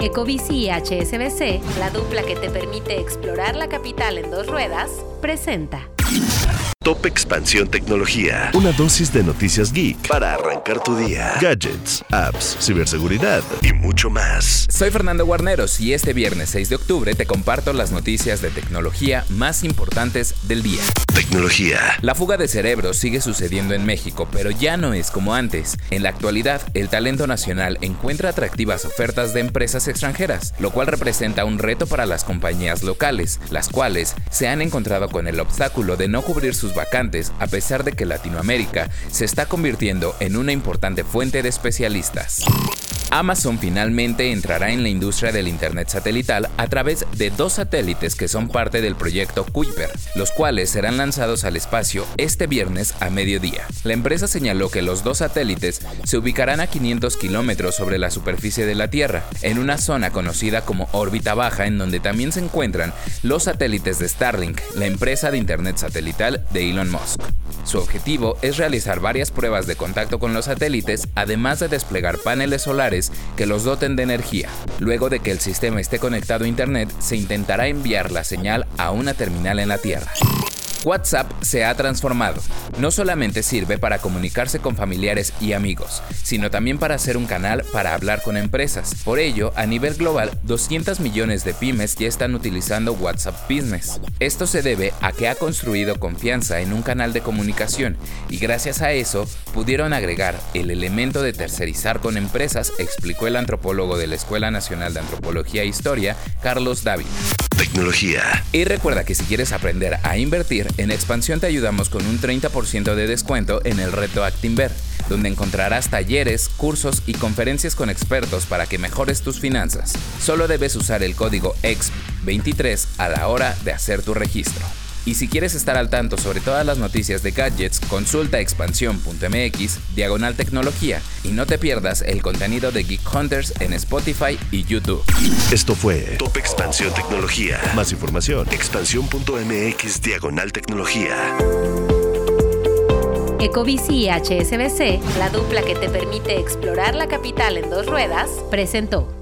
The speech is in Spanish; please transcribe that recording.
Ecobici y HSBC, la dupla que te permite explorar la capital en dos ruedas, presenta. Top Expansión Tecnología. Una dosis de noticias geek para arrancar tu día. Gadgets, apps, ciberseguridad y mucho más. Soy Fernando Guarneros y este viernes 6 de octubre te comparto las noticias de tecnología más importantes del día. Tecnología. La fuga de cerebros sigue sucediendo en México, pero ya no es como antes. En la actualidad, el talento nacional encuentra atractivas ofertas de empresas extranjeras, lo cual representa un reto para las compañías locales, las cuales se han encontrado con el obstáculo de no cubrir sus vacantes a pesar de que Latinoamérica se está convirtiendo en una importante fuente de especialistas. Amazon finalmente entrará en la industria del Internet satelital a través de dos satélites que son parte del proyecto Kuiper, los cuales serán lanzados al espacio este viernes a mediodía. La empresa señaló que los dos satélites se ubicarán a 500 kilómetros sobre la superficie de la Tierra, en una zona conocida como órbita baja, en donde también se encuentran los satélites de Starlink, la empresa de Internet satelital de Elon Musk. Su objetivo es realizar varias pruebas de contacto con los satélites, además de desplegar paneles solares que los doten de energía. Luego de que el sistema esté conectado a Internet, se intentará enviar la señal a una terminal en la Tierra. WhatsApp se ha transformado. No solamente sirve para comunicarse con familiares y amigos, sino también para ser un canal para hablar con empresas. Por ello, a nivel global, 200 millones de pymes ya están utilizando WhatsApp Business. Esto se debe a que ha construido confianza en un canal de comunicación y gracias a eso pudieron agregar el elemento de tercerizar con empresas, explicó el antropólogo de la Escuela Nacional de Antropología e Historia, Carlos David. Tecnología. Y recuerda que si quieres aprender a invertir, en Expansión te ayudamos con un 30% de descuento en el reto Actinver, donde encontrarás talleres, cursos y conferencias con expertos para que mejores tus finanzas. Solo debes usar el código EXP23 a la hora de hacer tu registro. Y si quieres estar al tanto sobre todas las noticias de gadgets, consulta expansión.mx, diagonal tecnología, y no te pierdas el contenido de Geek Hunters en Spotify y YouTube. Esto fue Top Expansión Tecnología. Más información, expansión.mx, diagonal tecnología. Ecobici y HSBC, la dupla que te permite explorar la capital en dos ruedas, presentó.